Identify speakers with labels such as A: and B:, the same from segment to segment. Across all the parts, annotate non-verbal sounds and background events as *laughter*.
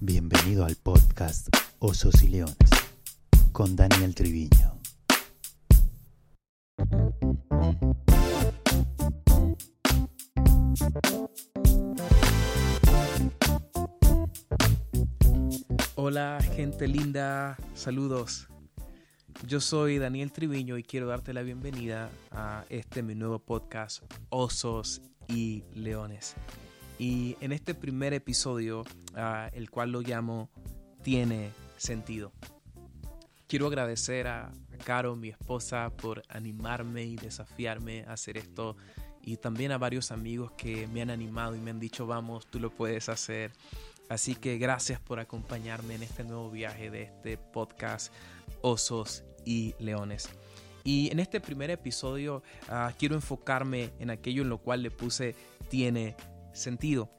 A: Bienvenido al podcast Osos y Leones con Daniel Triviño.
B: Hola gente linda, saludos. Yo soy Daniel Triviño y quiero darte la bienvenida a este mi nuevo podcast Osos y Leones. Y en este primer episodio, ah, el cual lo llamo Tiene sentido. Quiero agradecer a, Caro, mi esposa, por animarme y desafiarme a hacer esto. Y también a varios amigos que me han animado y me han dicho, vamos, tú lo puedes hacer. Así que gracias por acompañarme en este nuevo viaje de este podcast Osos y Leones. Y en este primer episodio ah, quiero enfocarme en aquello en lo cual le puse tiene sentido.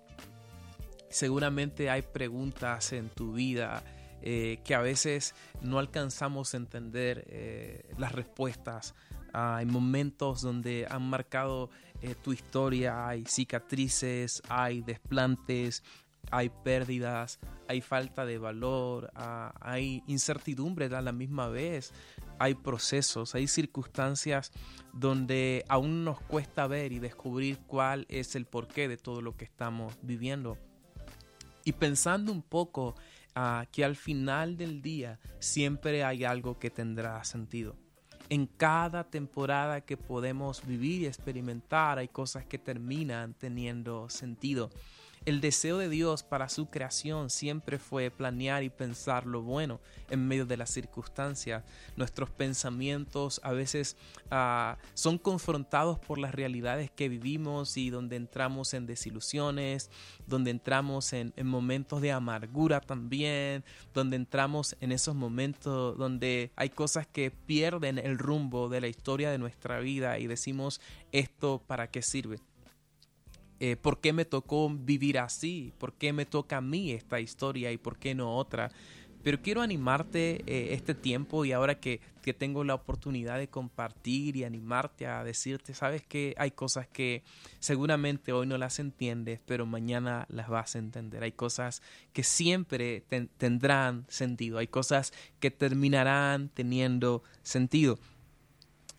B: Seguramente hay preguntas en tu vida eh, que a veces no alcanzamos a entender eh, las respuestas. hay momentos donde han marcado eh, tu historia, hay cicatrices, hay desplantes, hay pérdidas, hay falta de valor, ah, hay incertidumbre a la misma vez, hay procesos, hay circunstancias donde aún nos cuesta ver y descubrir cuál es el porqué de todo lo que estamos viviendo. Y pensando un poco ah, que al final del día siempre hay algo que tendrá sentido. En cada temporada que podemos vivir y experimentar hay cosas que terminan teniendo sentido. El deseo de Dios para su creación siempre fue planear y pensar lo bueno en medio de las circunstancias. Nuestros pensamientos a veces ah, son confrontados por las realidades que vivimos y donde entramos en desilusiones, donde entramos en, en momentos de amargura también, donde entramos en esos momentos donde hay cosas que pierden el rumbo de la historia de nuestra vida y decimos esto para qué sirve. Eh, por qué me tocó vivir así, por qué me toca a mí esta historia y por qué no otra. Pero quiero animarte eh, este tiempo y ahora que, que, tengo la oportunidad de compartir y animarte a decirte, sabes que hay cosas que seguramente hoy no las entiendes, pero mañana las vas a entender. Hay cosas que siempre tendrán sentido, hay cosas que terminarán teniendo sentido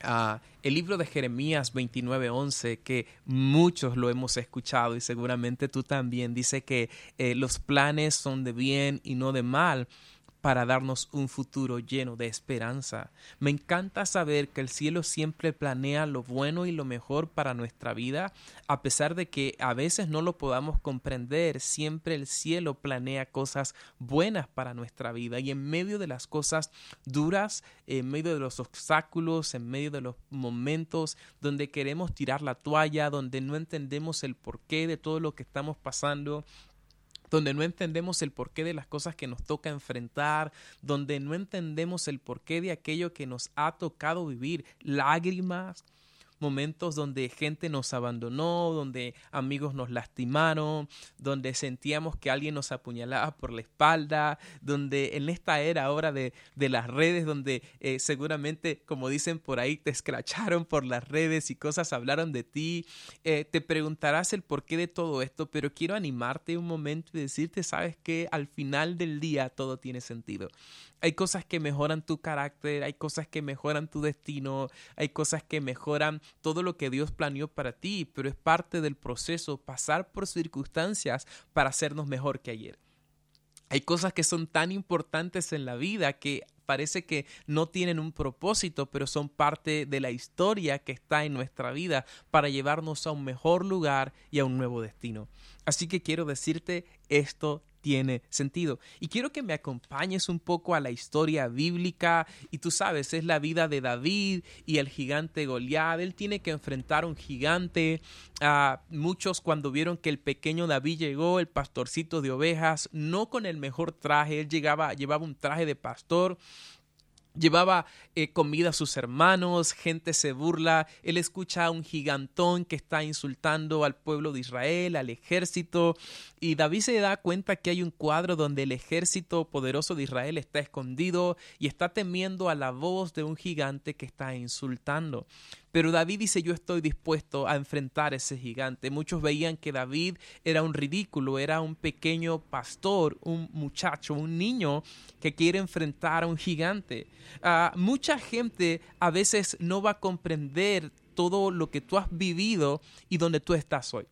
B: el libro de Jeremías 29:11, que muchos lo hemos escuchado y seguramente tú también, dice que eh, los planes son de bien y no de mal para darnos un futuro lleno de esperanza. Me encanta saber que el cielo siempre planea lo bueno y lo mejor para nuestra vida, a pesar de que a veces no lo podamos comprender, siempre el cielo planea cosas buenas para nuestra vida y en medio de las cosas duras, en medio de los obstáculos, en medio de los momentos donde queremos tirar la toalla, donde no entendemos el porqué de todo lo que estamos pasando, donde no entendemos el porqué de las cosas que nos toca enfrentar, donde no entendemos el porqué de aquello que nos ha tocado vivir, lágrimas, momentos donde gente nos abandonó, donde amigos nos lastimaron, donde sentíamos que alguien nos apuñalaba por la espalda, donde en esta era ahora de, de las redes, donde eh, seguramente, como dicen por ahí, te escracharon por las redes y cosas hablaron de ti, eh, te preguntarás el porqué de todo esto, pero quiero animarte un momento y decirte, sabes que al final del día todo tiene sentido. Hay cosas que mejoran tu carácter, hay cosas que mejoran tu destino, hay cosas que mejoran todo lo que Dios planeó para ti, pero es parte del proceso pasar por circunstancias para hacernos mejor que ayer. Hay cosas que son tan importantes en la vida que parece que no tienen un propósito, pero son parte de la historia que está en nuestra vida para llevarnos a un mejor lugar y a un nuevo destino. Así que quiero decirte, esto tiene sentido. Y quiero que me acompañes un poco a la historia bíblica. Y tú sabes, es la vida de David y el gigante Goliat. Él tiene que enfrentar a un gigante. a muchos cuando vieron que el pequeño David llegó, el pastorcito de ovejas, no con el mejor traje, él llegaba, llevaba un traje de pastor Llevaba eh, comida a sus hermanos, gente se burla, él escucha a un gigantón que está insultando al pueblo de Israel, al ejército, y David se da cuenta que hay un cuadro donde el ejército poderoso de Israel está escondido y está temiendo a la voz de un gigante que está insultando. Pero David dice yo estoy dispuesto a enfrentar a ese gigante. Muchos veían que David era un ridículo, era un pequeño pastor, un muchacho, un niño que quiere enfrentar a un gigante. Ah, mucha gente a veces no va a comprender todo lo que tú has vivido y donde tú estás hoy.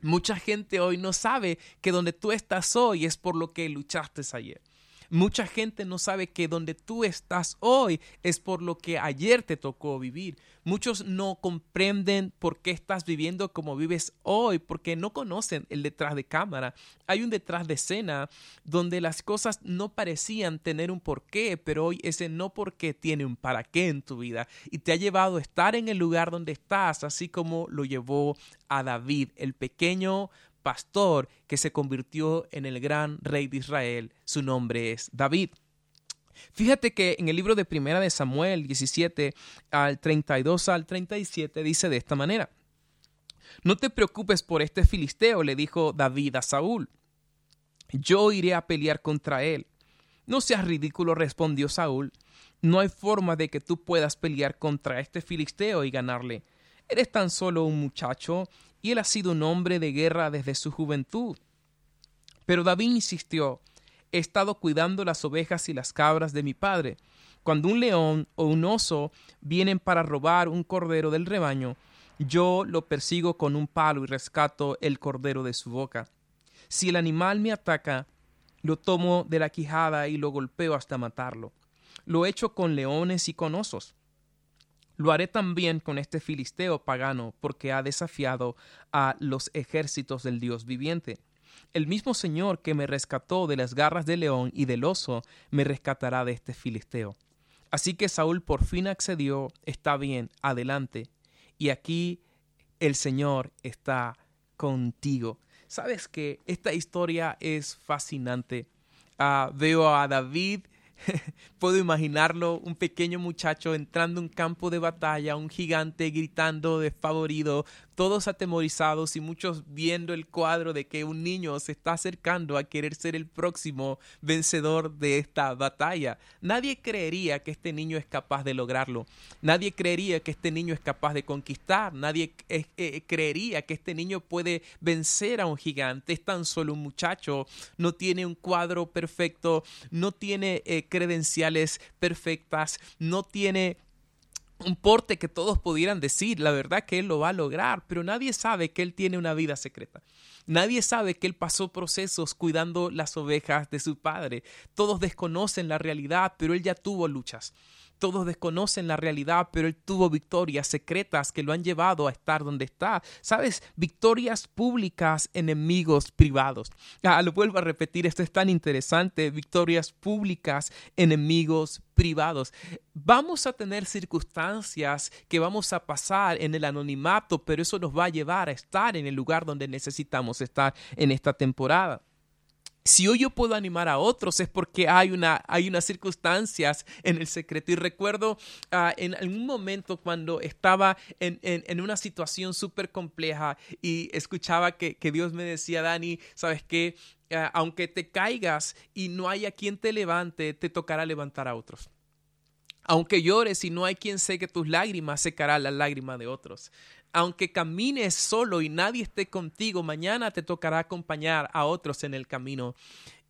B: Mucha gente hoy no sabe que donde tú estás hoy es por lo que luchaste ayer. Mucha gente no sabe que donde tú estás hoy es por lo que ayer te tocó vivir. Muchos no comprenden por qué estás viviendo como vives hoy, porque no conocen el detrás de cámara. Hay un detrás de escena donde las cosas no parecían tener un porqué, pero hoy ese no porqué tiene un para qué en tu vida y te ha llevado a estar en el lugar donde estás, así como lo llevó a David, el pequeño pastor que se convirtió en el gran rey de Israel. Su nombre es David. Fíjate que en el libro de Primera de Samuel 17 al 32 al 37 dice de esta manera: No te preocupes por este filisteo, le dijo David a Saúl. Yo iré a pelear contra él. No seas ridículo, respondió Saúl. No hay forma de que tú puedas pelear contra este filisteo y ganarle. Eres tan solo un muchacho y él ha sido un hombre de guerra desde su juventud. Pero David insistió, he estado cuidando las ovejas y las cabras de mi padre. Cuando un león o un oso vienen para robar un cordero del rebaño, yo lo persigo con un palo y rescato el cordero de su boca. Si el animal me ataca, lo tomo de la quijada y lo golpeo hasta matarlo. Lo he hecho con leones y con osos. Lo haré también con este filisteo pagano, porque ha desafiado a los ejércitos del Dios viviente. El mismo Señor que me rescató de las garras del león y del oso, me rescatará de este filisteo. Así que Saúl por fin accedió, está bien, adelante. Y aquí el Señor está contigo. Sabes que esta historia es fascinante. Ah, veo a David *laughs* Puedo imaginarlo, un pequeño muchacho entrando a un campo de batalla, un gigante gritando desfavorido, todos atemorizados y muchos viendo el cuadro de que un niño se está acercando a querer ser el próximo vencedor de esta batalla. Nadie creería que este niño es capaz de lograrlo. Nadie creería que este niño es capaz de conquistar. Nadie eh, creería que este niño puede vencer a un gigante. Es tan solo un muchacho. No tiene un cuadro perfecto. No tiene eh, credenciales perfectas. No tiene un porte que todos pudieran decir, la verdad que él lo va a lograr, pero nadie sabe que él tiene una vida secreta. Nadie sabe que él pasó procesos cuidando las ovejas de su padre. Todos desconocen la realidad, pero él ya tuvo luchas. Todos desconocen la realidad, pero él tuvo victorias secretas que lo han llevado a estar donde está. ¿Sabes? Victorias públicas, enemigos privados. Ah, lo vuelvo a repetir, esto es tan interesante. Victorias públicas, enemigos privados. Vamos a tener circunstancias que vamos a pasar en el anonimato, pero eso nos va a llevar a estar en el lugar donde necesitamos estar en esta temporada. Si hoy yo puedo animar a otros es porque hay, una, hay unas circunstancias en el secreto. Y recuerdo ah, en algún momento cuando estaba en, en, una situación súper compleja y escuchaba que, que, Dios me decía, Dani, ¿sabes qué? Ah, aunque te caigas y no haya quien te levante, te tocará levantar a otros. Aunque llores y no hay quien seque tus lágrimas, secará las lágrimas de otros. Aunque camines solo y nadie esté contigo, mañana te tocará acompañar a otros en el camino.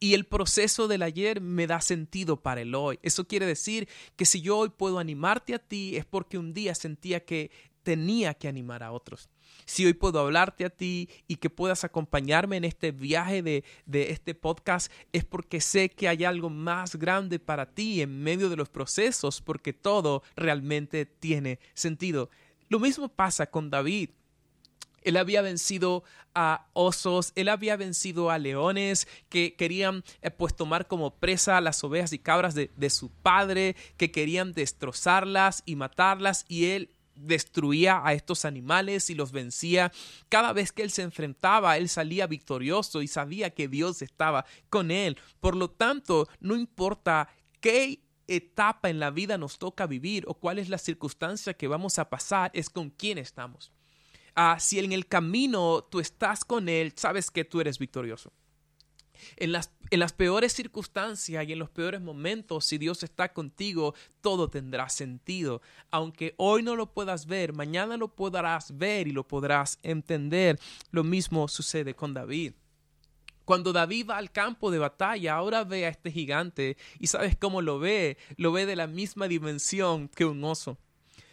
B: Y el proceso del ayer me da sentido para el hoy. Eso quiere decir que si yo hoy puedo animarte a ti es porque un día sentía que tenía que animar a otros. Si hoy puedo hablarte a ti y que puedas acompañarme en este viaje de, de, este podcast, es porque sé que hay algo más grande para ti en medio de los procesos, porque todo realmente tiene sentido. Lo mismo pasa con David. Él había vencido a osos, él había vencido a leones que querían eh, pues tomar como presa las ovejas y cabras de, de su padre, que querían destrozarlas y matarlas y él destruía a estos animales y los vencía. Cada vez que él se enfrentaba, él salía victorioso y sabía que Dios estaba con él. Por lo tanto, no importa qué etapa en la vida nos toca vivir o cuál es la circunstancia que vamos a pasar, es con quién estamos. Ah, si en el camino tú estás con Él, sabes que tú eres victorioso. En las, en las peores circunstancias y en los peores momentos, si Dios está contigo, todo tendrá sentido. Aunque hoy no lo puedas ver, mañana lo podrás ver y lo podrás entender. Lo mismo sucede con David. Cuando David va al campo de batalla, ahora ve a este gigante y sabes cómo lo ve, lo ve de la misma dimensión que un oso.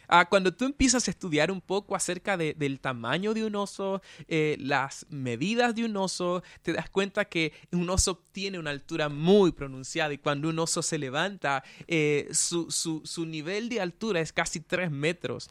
B: Ah, cuando tú empiezas a estudiar un poco acerca del tamaño de un oso, eh, las medidas de un oso, te das cuenta que un oso tiene una altura muy pronunciada y cuando un oso se levanta, eh, su, su, su nivel de altura es casi 3 metros.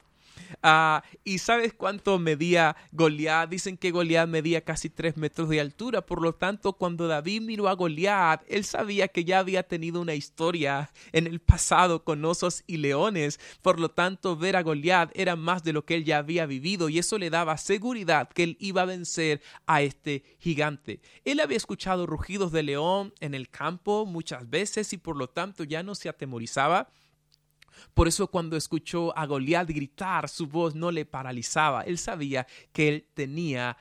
B: Ah, ¿Y sabes cuánto medía Goliat? Dicen que Goliat medía casi tres metros de altura. Por lo tanto, cuando David miró a Goliat, él sabía que ya había tenido una historia en el pasado con osos y leones. Por lo tanto, ver a Goliat era más de lo que él ya había vivido y eso le daba seguridad que él iba a vencer a este gigante. Él había escuchado rugidos de león en el campo muchas veces y por lo tanto ya no se atemorizaba. Por eso cuando escuchó a Goliat gritar, su voz no le paralizaba. Él sabía que él tenía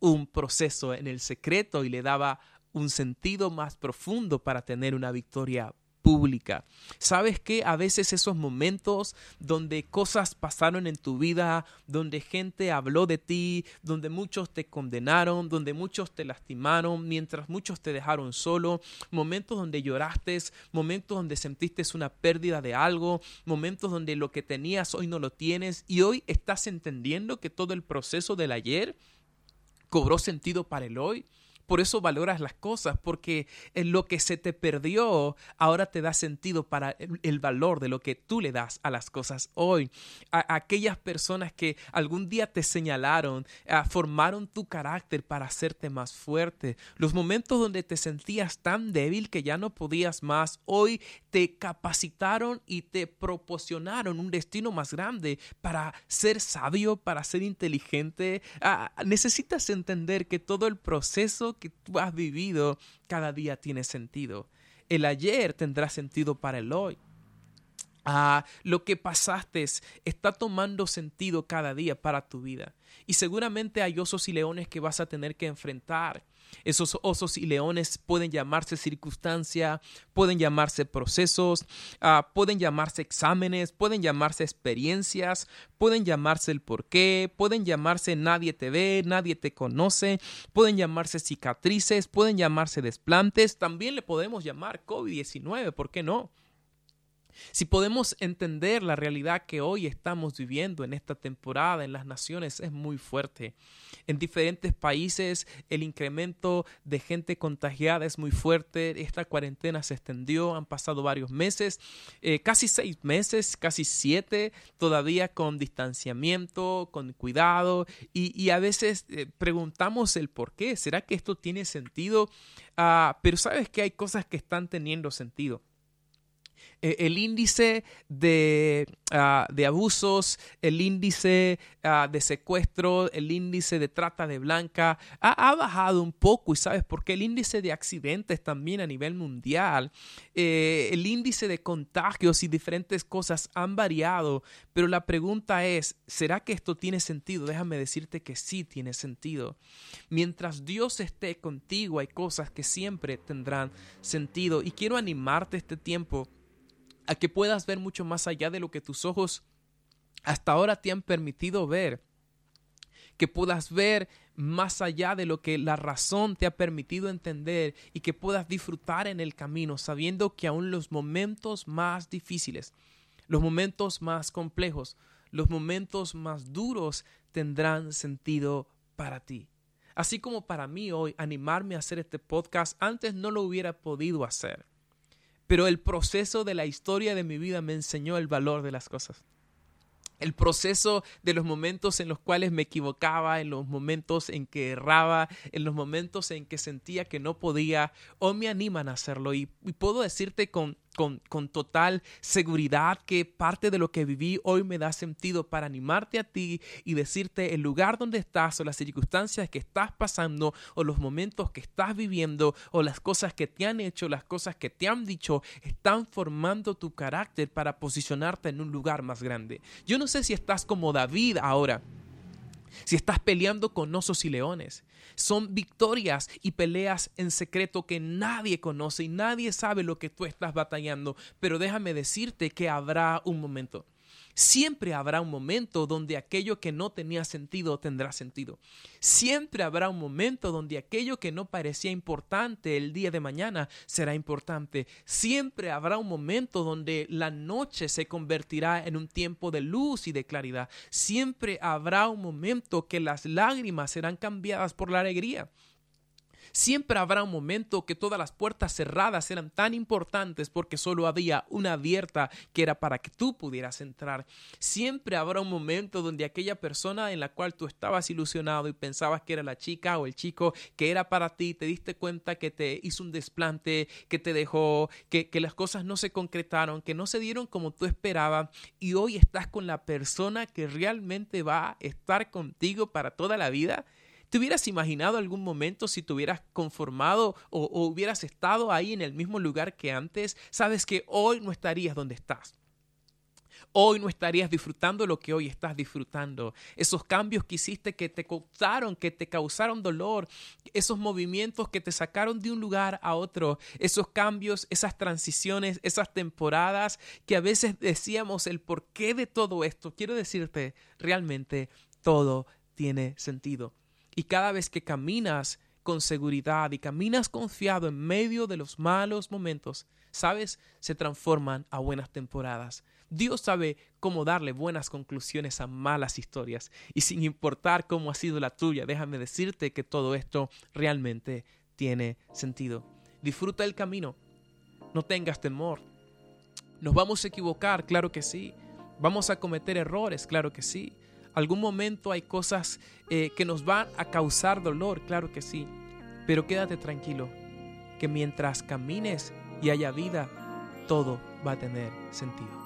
B: un proceso en el secreto y le daba un sentido más profundo para tener una victoria pública. ¿Sabes que A veces esos momentos donde cosas pasaron en tu vida, donde gente habló de ti, donde muchos te condenaron, donde muchos te lastimaron, mientras muchos te dejaron solo, momentos donde lloraste, momentos donde sentiste una pérdida de algo, momentos donde lo que tenías hoy no lo tienes y hoy estás entendiendo que todo el proceso del ayer cobró sentido para el hoy. Por eso valoras las cosas, porque en lo que se te perdió ahora te da sentido para el, valor de lo que tú le das a las cosas hoy. A, aquellas personas que algún día te señalaron, ah, formaron tu carácter para hacerte más fuerte. Los momentos donde te sentías tan débil que ya no podías más, hoy te capacitaron y te proporcionaron un destino más grande para ser sabio, para ser inteligente. Ah, necesitas entender que todo el proceso que tú has vivido cada día tiene sentido. El ayer tendrá sentido para el hoy. Ah, lo que pasaste está tomando sentido cada día para tu vida. Y seguramente hay osos y leones que vas a tener que enfrentar esos osos y leones pueden llamarse circunstancia, pueden llamarse procesos, ah, pueden llamarse exámenes, pueden llamarse experiencias, pueden llamarse el porqué, pueden llamarse nadie te ve, nadie te conoce, pueden llamarse cicatrices, pueden llamarse desplantes, también le podemos llamar COVID-19, ¿por qué no? Si podemos entender la realidad que hoy estamos viviendo en esta temporada en las naciones es muy fuerte. En diferentes países el incremento de gente contagiada es muy fuerte. Esta cuarentena se extendió, han pasado varios meses, eh, casi seis meses, casi siete, todavía con distanciamiento, con cuidado y, a veces eh, preguntamos el por qué. ¿Será que esto tiene sentido? Ah, pero sabes que hay cosas que están teniendo sentido. Eh, el índice de, ah, de, abusos, el índice ah, de secuestro, el índice de trata de blanca ha, bajado un poco. Y sabes por qué el índice de accidentes también a nivel mundial, eh, el índice de contagios y diferentes cosas han variado, pero la pregunta es, ¿será que esto tiene sentido? Déjame decirte que sí tiene sentido. Mientras Dios esté contigo hay cosas que siempre tendrán sentido. Y quiero animarte este tiempo a que puedas ver mucho más allá de lo que tus ojos hasta ahora te han permitido ver, que puedas ver más allá de lo que la razón te ha permitido entender y que puedas disfrutar en el camino, sabiendo que aún los momentos más difíciles, los momentos más complejos, los momentos más duros tendrán sentido para ti. Así como para mí hoy animarme a hacer este podcast, antes no lo hubiera podido hacer pero el proceso de la historia de mi vida me enseñó el valor de las cosas. El proceso de los momentos en los cuales me equivocaba, en los momentos en que erraba, en los momentos en que sentía que no podía, o me animan a hacerlo. Y, puedo decirte con, con, con, total seguridad que parte de lo que viví hoy me da sentido para animarte a ti y decirte el lugar donde estás o las circunstancias que estás pasando o los momentos que estás viviendo o las cosas que te han hecho, las cosas que te han dicho, están formando tu carácter para posicionarte en un lugar más grande. Yo no sé si estás como David ahora si estás peleando con osos y leones. Son victorias y peleas en secreto que nadie conoce y nadie sabe lo que tú estás batallando, pero déjame decirte que habrá un momento Siempre habrá un momento donde aquello que no tenía sentido tendrá sentido. Siempre habrá un momento donde aquello que no parecía importante el día de mañana será importante. Siempre habrá un momento donde la noche se convertirá en un tiempo de luz y de claridad. Siempre habrá un momento que las lágrimas serán cambiadas por la alegría. Siempre habrá un momento que todas las puertas cerradas eran tan importantes porque solo había una abierta que era para que tú pudieras entrar. Siempre habrá un momento donde aquella persona en la cual tú estabas ilusionado y pensabas que era la chica o el chico que era para ti, te diste cuenta que te hizo un desplante, que te dejó, que, que las cosas no se concretaron, que no se dieron como tú esperabas y hoy estás con la persona que realmente va a estar contigo para toda la vida. ¿Te hubieras imaginado algún momento si te hubieras conformado o, hubieras estado ahí en el mismo lugar que antes? Sabes que hoy no estarías donde estás. Hoy no estarías disfrutando lo que hoy estás disfrutando. Esos cambios que hiciste que te causaron, que te causaron dolor, esos movimientos que te sacaron de un lugar a otro, esos cambios, esas transiciones, esas temporadas que a veces decíamos el porqué de todo esto. Quiero decirte, realmente todo tiene sentido. Y cada vez que caminas con seguridad y caminas confiado en medio de los malos momentos, sabes, se transforman a buenas temporadas. Dios sabe cómo darle buenas conclusiones a malas historias. Y sin importar cómo ha sido la tuya, déjame decirte que todo esto realmente tiene sentido. Disfruta el camino. No tengas temor. Nos vamos a equivocar, claro que sí. Vamos a cometer errores, claro que sí algún momento hay cosas eh, que nos van a causar dolor, claro que sí, pero quédate tranquilo, que mientras camines y haya vida, todo va a tener sentido.